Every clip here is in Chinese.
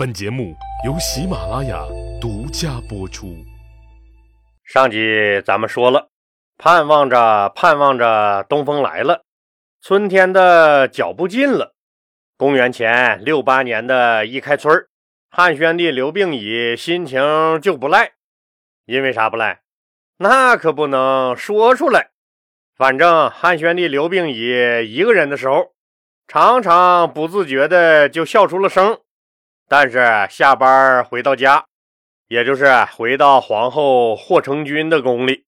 本节目由喜马拉雅独家播出。上集咱们说了，盼望着盼望着，东风来了，春天的脚步近了。公元前六八年的一开春汉宣帝刘病已心情就不赖，因为啥不赖？那可不能说出来。反正汉宣帝刘病已一个人的时候，常常不自觉的就笑出了声。但是下班回到家，也就是回到皇后霍成君的宫里，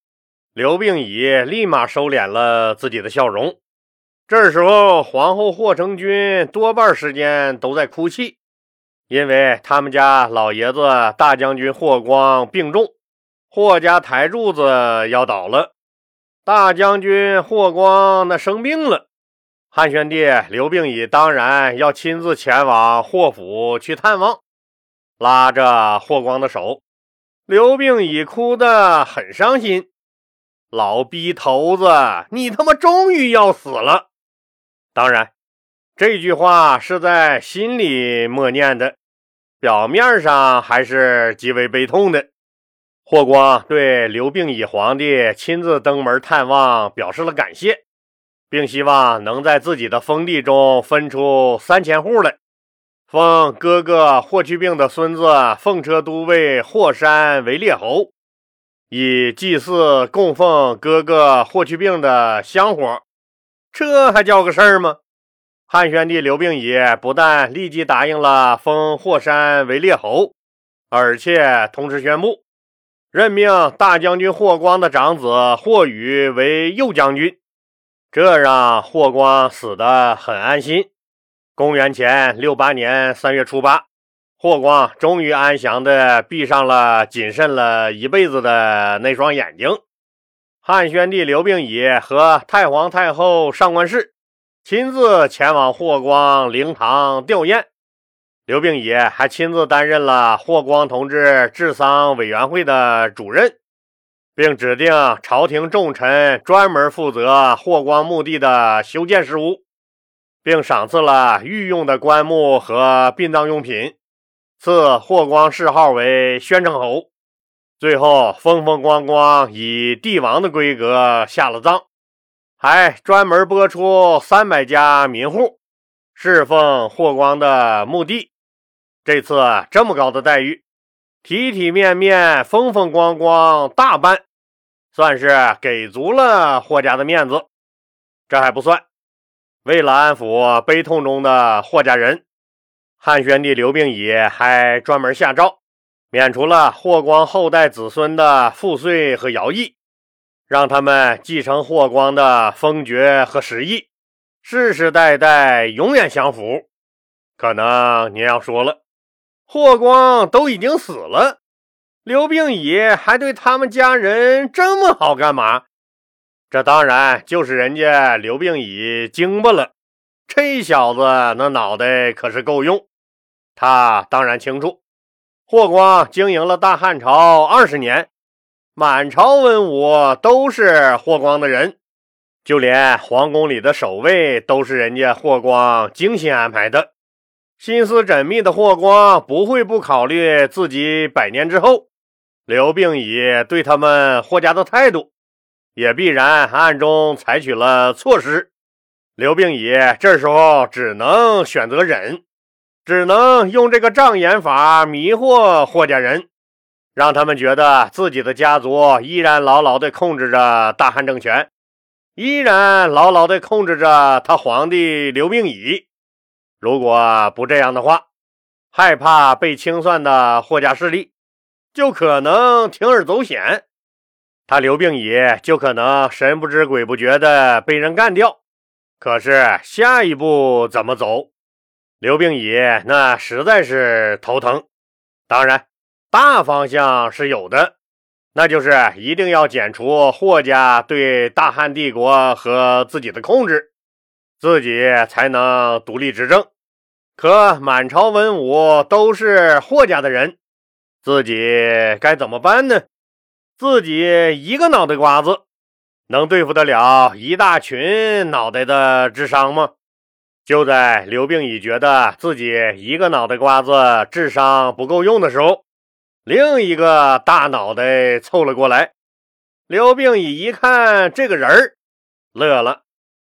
刘病已立马收敛了自己的笑容。这时候，皇后霍成君多半时间都在哭泣，因为他们家老爷子大将军霍光病重，霍家台柱子要倒了。大将军霍光那生病了。汉宣帝刘病已当然要亲自前往霍府去探望，拉着霍光的手，刘病已哭得很伤心。老逼头子，你他妈终于要死了！当然，这句话是在心里默念的，表面上还是极为悲痛的。霍光对刘病已皇帝亲自登门探望表示了感谢。并希望能在自己的封地中分出三千户来，封哥哥霍去病的孙子奉车都尉霍山为列侯，以祭祀供奉哥哥霍去病的香火。这还叫个事儿吗？汉宣帝刘病已不但立即答应了封霍山为列侯，而且同时宣布任命大将军霍光的长子霍宇为右将军。这让霍光死得很安心。公元前六八年三月初八，霍光终于安详地闭上了谨慎了一辈子的那双眼睛。汉宣帝刘病已和太皇太后上官氏亲自前往霍光灵堂吊唁，刘病已还亲自担任了霍光同志治丧委员会的主任。并指定朝廷重臣专门负责霍光墓地的修建事务，并赏赐了御用的棺木和殡葬用品，赐霍光谥号为宣城侯。最后风风光光以帝王的规格下了葬，还专门拨出三百家民户侍奉霍光的墓地。这次这么高的待遇。体体面面、风风光光大办，算是给足了霍家的面子。这还不算，为了安抚悲痛中的霍家人，汉宣帝刘病已还专门下诏，免除了霍光后代子孙的赋税和徭役，让他们继承霍光的封爵和实邑，世世代代永远享福。可能您要说了。霍光都已经死了，刘病已还对他们家人这么好干嘛？这当然就是人家刘病已精巴了。这小子那脑袋可是够用，他当然清楚，霍光经营了大汉朝二十年，满朝文武都是霍光的人，就连皇宫里的守卫都是人家霍光精心安排的。心思缜密的霍光不会不考虑自己百年之后刘病已对他们霍家的态度，也必然暗中采取了措施。刘病已这时候只能选择忍，只能用这个障眼法迷惑霍家人，让他们觉得自己的家族依然牢牢地控制着大汉政权，依然牢牢地控制着他皇帝刘病已。如果不这样的话，害怕被清算的霍家势力就可能铤而走险，他刘病已就可能神不知鬼不觉的被人干掉。可是下一步怎么走？刘病已那实在是头疼。当然，大方向是有的，那就是一定要剪除霍家对大汉帝国和自己的控制，自己才能独立执政。可满朝文武都是霍家的人，自己该怎么办呢？自己一个脑袋瓜子，能对付得了一大群脑袋的智商吗？就在刘病已觉得自己一个脑袋瓜子智商不够用的时候，另一个大脑袋凑了过来。刘病已一看这个人儿，乐了，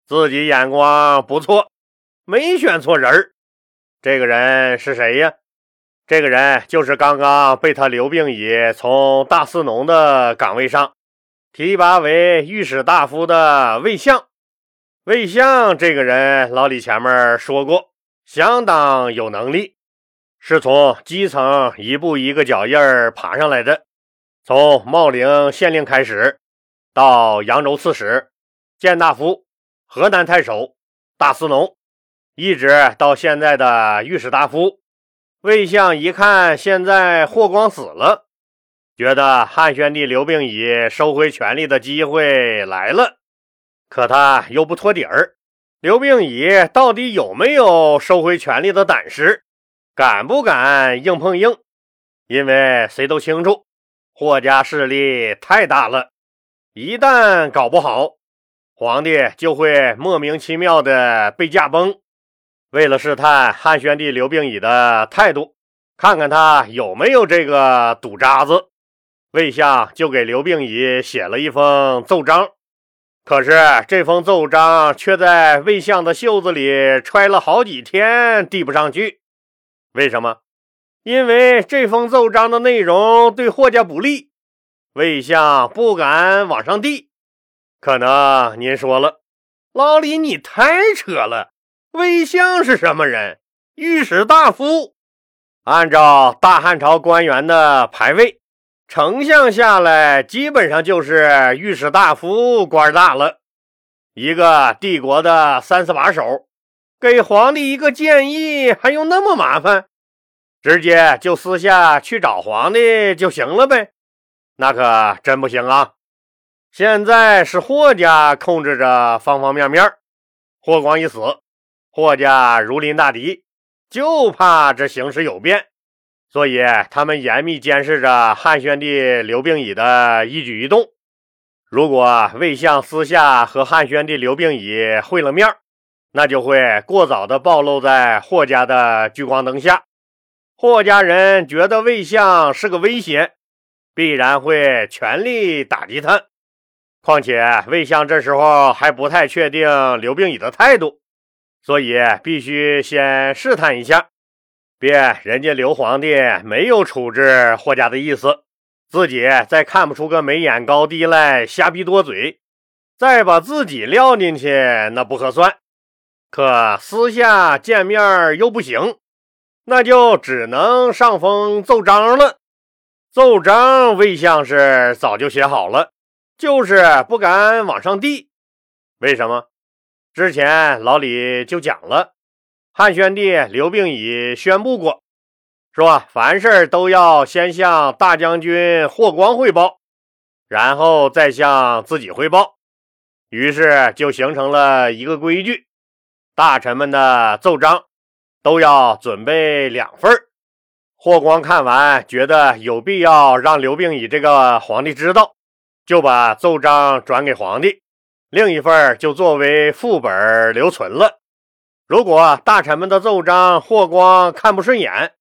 自己眼光不错，没选错人儿。这个人是谁呀？这个人就是刚刚被他刘病已从大司农的岗位上提拔为御史大夫的魏相。魏相这个人，老李前面说过，相当有能力，是从基层一步一个脚印爬上来的。从茂陵县令开始，到扬州刺史、谏大夫、河南太守、大司农，一直到现在的御史大夫。魏相一看，现在霍光死了，觉得汉宣帝刘病已收回权力的机会来了。可他又不托底儿，刘病已到底有没有收回权力的胆识？敢不敢硬碰硬？因为谁都清楚。霍家势力太大了，一旦搞不好，皇帝就会莫名其妙的被驾崩。为了试探汉宣帝刘病已的态度，看看他有没有这个赌渣子，魏相就给刘病已写了一封奏章。可是这封奏章却在魏相的袖子里揣了好几天，递不上去。为什么？因为这封奏章的内容对霍家不利，魏相不敢往上递。可能您说了，老李你太扯了。魏相是什么人？御史大夫。按照大汉朝官员的排位，丞相下来基本上就是御史大夫官大了。一个帝国的三四把手，给皇帝一个建议，还用那么麻烦？直接就私下去找皇帝就行了呗，那可真不行啊！现在是霍家控制着方方面面，霍光一死，霍家如临大敌，就怕这形势有变，所以他们严密监视着汉宣帝刘病已的一举一动。如果魏相私下和汉宣帝刘病已会了面，那就会过早的暴露在霍家的聚光灯下。霍家人觉得魏相是个威胁，必然会全力打击他。况且魏相这时候还不太确定刘病已的态度，所以必须先试探一下，别人家刘皇帝没有处置霍家的意思，自己再看不出个眉眼高低来，瞎逼多嘴，再把自己撂进去，那不合算。可私下见面又不行。那就只能上封奏章了。奏章魏相是早就写好了，就是不敢往上递。为什么？之前老李就讲了，汉宣帝刘病已宣布过，说凡事都要先向大将军霍光汇报，然后再向自己汇报。于是就形成了一个规矩：大臣们的奏章。都要准备两份霍光看完，觉得有必要让刘病已这个皇帝知道，就把奏章转给皇帝，另一份就作为副本留存了。如果大臣们的奏章霍光看不顺眼，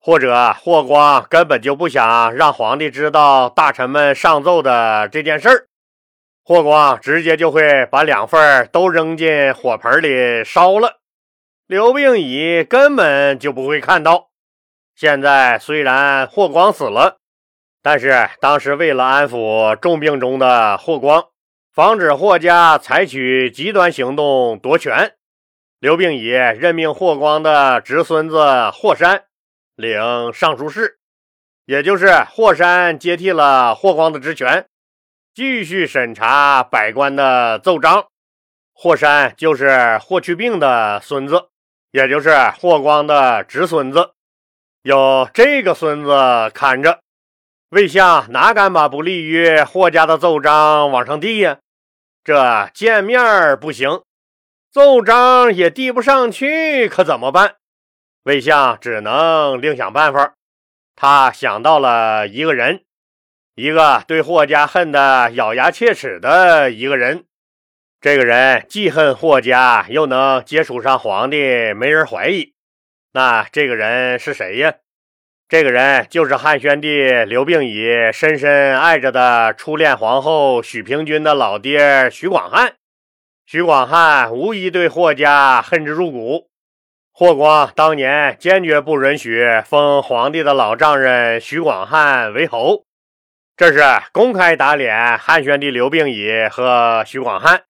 或者霍光根本就不想让皇帝知道大臣们上奏的这件事儿，霍光直接就会把两份都扔进火盆里烧了。刘病已根本就不会看到。现在虽然霍光死了，但是当时为了安抚重病中的霍光，防止霍家采取极端行动夺权，刘病已任命霍光的侄孙子霍山领尚书事，也就是霍山接替了霍光的职权，继续审查百官的奏章。霍山就是霍去病的孙子。也就是霍光的侄孙子，有这个孙子看着，魏相哪敢把不利于霍家的奏章往上递呀？这见面不行，奏章也递不上去，可怎么办？魏相只能另想办法。他想到了一个人，一个对霍家恨得咬牙切齿的一个人，这个人既恨霍家，又能接触上皇帝，没人怀疑。那这个人是谁呀？这个人就是汉宣帝刘病已深深爱着的初恋皇后许平君的老爹许广汉。许广汉无疑对霍家恨之入骨。霍光当年坚决不允许封皇帝的老丈人许广汉为侯，这是公开打脸汉宣帝刘病已和许广汉。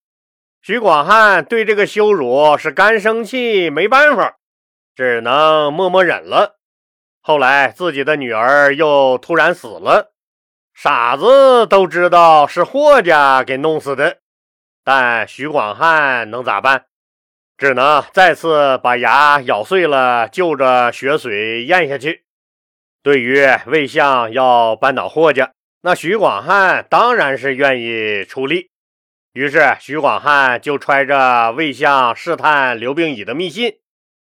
许广汉对这个羞辱是干生气，没办法，只能默默忍了。后来自己的女儿又突然死了，傻子都知道是霍家给弄死的，但徐广汉能咋办？只能再次把牙咬碎了，就着血水咽下去。对于魏相要扳倒霍家，那徐广汉当然是愿意出力。于是徐广汉就揣着魏相试探刘病已的密信，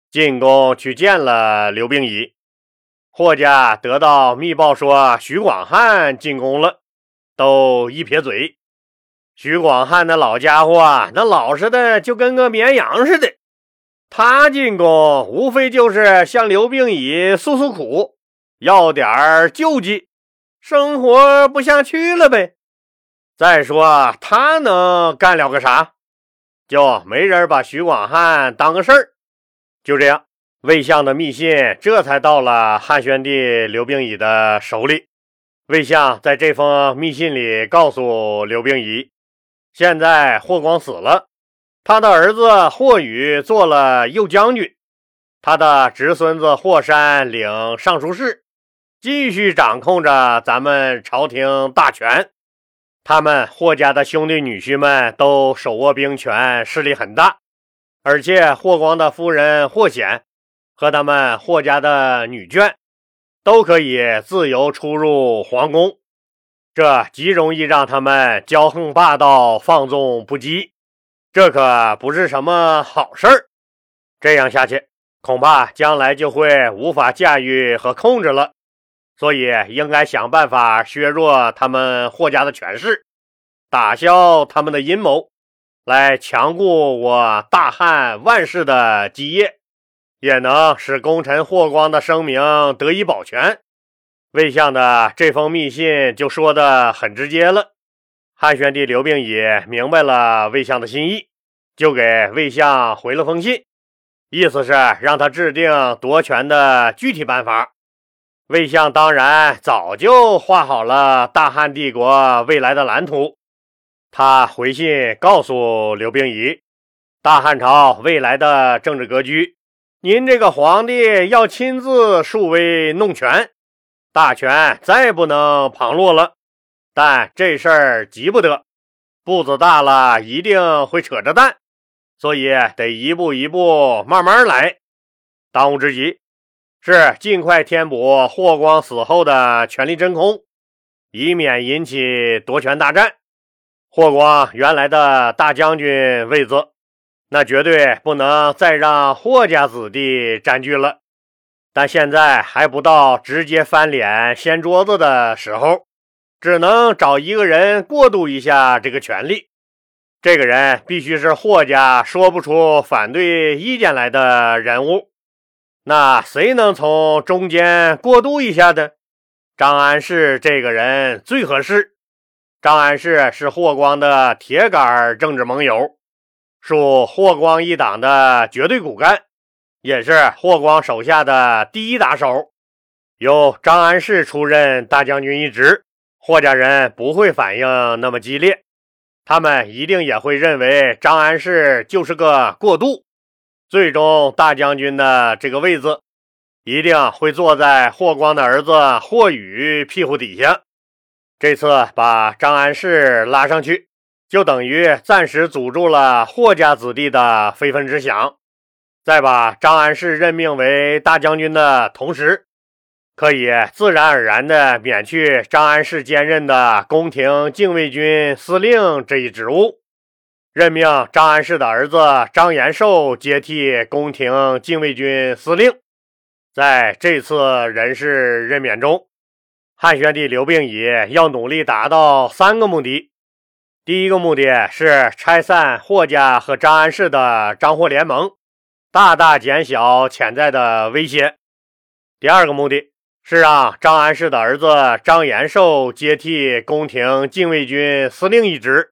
进宫去见了刘病已。霍家得到密报说徐广汉进宫了，都一撇嘴。徐广汉那老家伙啊，那老实的就跟个绵羊似的。他进宫无非就是向刘病已诉诉苦，要点救济，生活不下去了呗。再说他能干了个啥？就没人把徐广汉当个事儿。就这样，魏相的密信这才到了汉宣帝刘病已的手里。魏相在这封密信里告诉刘病已。现在霍光死了，他的儿子霍宇做了右将军，他的侄孙子霍山领尚书事，继续掌控着咱们朝廷大权。他们霍家的兄弟女婿们都手握兵权，势力很大，而且霍光的夫人霍显和他们霍家的女眷都可以自由出入皇宫。这极容易让他们骄横霸道、放纵不羁，这可不是什么好事儿。这样下去，恐怕将来就会无法驾驭和控制了。所以，应该想办法削弱他们霍家的权势，打消他们的阴谋，来强固我大汉万世的基业，也能使功臣霍光的声名得以保全。魏相的这封密信就说的很直接了，汉宣帝刘病已明白了魏相的心意，就给魏相回了封信，意思是让他制定夺权的具体办法。魏相当然早就画好了大汉帝国未来的蓝图，他回信告诉刘病已，大汉朝未来的政治格局，您这个皇帝要亲自树威弄权。大权再不能旁落了，但这事儿急不得，步子大了一定会扯着蛋，所以得一步一步慢慢来。当务之急是尽快填补霍光死后的权力真空，以免引起夺权大战。霍光原来的大将军位子，那绝对不能再让霍家子弟占据了。但现在还不到直接翻脸掀桌子的时候，只能找一个人过渡一下这个权力。这个人必须是霍家说不出反对意见来的人物。那谁能从中间过渡一下的？张安世这个人最合适。张安世是霍光的铁杆政治盟友，属霍光一党的绝对骨干。也是霍光手下的第一打手，由张安世出任大将军一职，霍家人不会反应那么激烈，他们一定也会认为张安世就是个过渡，最终大将军的这个位子一定会坐在霍光的儿子霍宇屁股底下。这次把张安世拉上去，就等于暂时阻住了霍家子弟的非分之想。在把张安世任命为大将军的同时，可以自然而然地免去张安世兼任的宫廷禁卫军司令这一职务，任命张安世的儿子张延寿接替宫廷禁卫军司令。在这次人事任免中，汉宣帝刘病已要努力达到三个目的：第一个目的是拆散霍家和张安氏的张霍联盟，大大减小潜在的威胁。第二个目的是让张安氏的儿子张延寿接替宫廷禁卫军司令一职，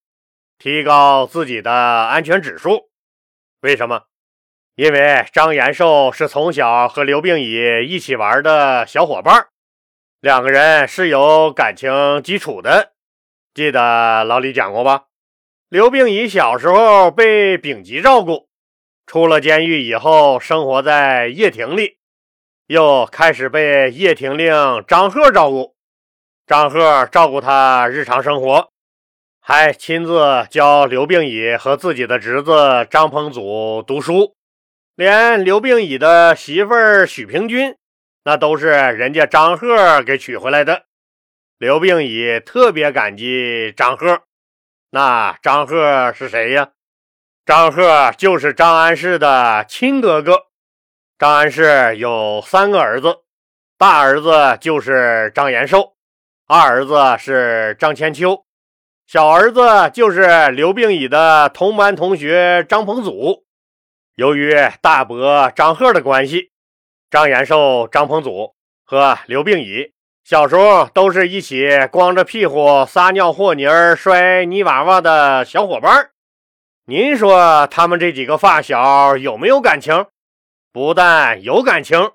提高自己的安全指数。为什么？因为张延寿是从小和刘病已一起玩的小伙伴，两个人是有感情基础的。记得老李讲过吧？刘病已小时候被丙吉照顾，出了监狱以后，生活在掖庭里，又开始被掖庭令张贺照顾。张贺照顾他日常生活，还亲自教刘病已和自己的侄子张彭祖读书，连刘病已的媳妇儿许平君，那都是人家张贺给娶回来的。刘病已特别感激张贺，那张贺是谁呀？张贺就是张安世的亲哥哥。张安世有三个儿子，大儿子就是张延寿，二儿子是张千秋，小儿子就是刘病已的同班同学张彭祖。由于大伯张贺的关系，张延寿、张彭祖和刘病已。小时候都是一起光着屁股撒尿和泥儿、摔泥娃娃的小伙伴您说他们这几个发小有没有感情？不但有感情，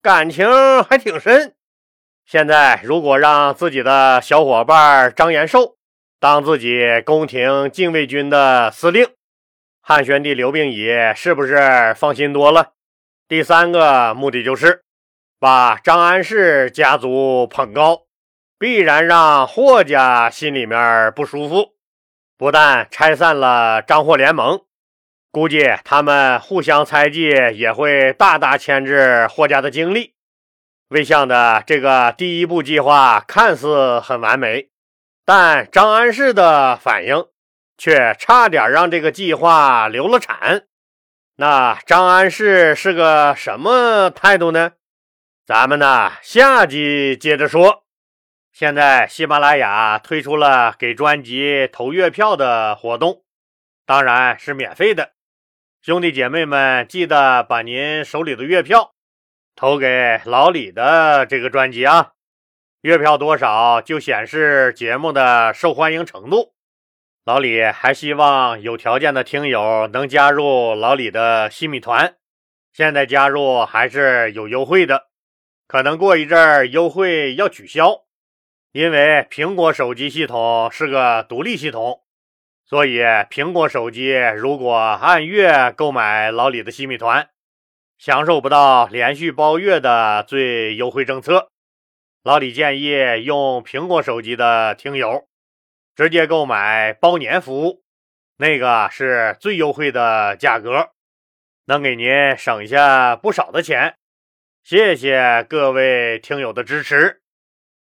感情还挺深。现在如果让自己的小伙伴张延寿当自己宫廷禁卫军的司令，汉宣帝刘病已是不是放心多了？第三个目的就是。把张安世家族捧高，必然让霍家心里面不舒服。不但拆散了张霍联盟，估计他们互相猜忌也会大大牵制霍家的精力。魏相的这个第一步计划看似很完美，但张安世的反应却差点让这个计划流了产。那张安世是个什么态度呢？咱们呢，下集接着说。现在喜马拉雅推出了给专辑投月票的活动，当然是免费的。兄弟姐妹们，记得把您手里的月票投给老李的这个专辑啊！月票多少就显示节目的受欢迎程度。老李还希望有条件的听友能加入老李的新米团，现在加入还是有优惠的。可能过一阵儿优惠要取消，因为苹果手机系统是个独立系统，所以苹果手机如果按月购买老李的新米团，享受不到连续包月的最优惠政策。老李建议用苹果手机的听友直接购买包年服务，那个是最优惠的价格，能给您省下不少的钱。谢谢各位听友的支持。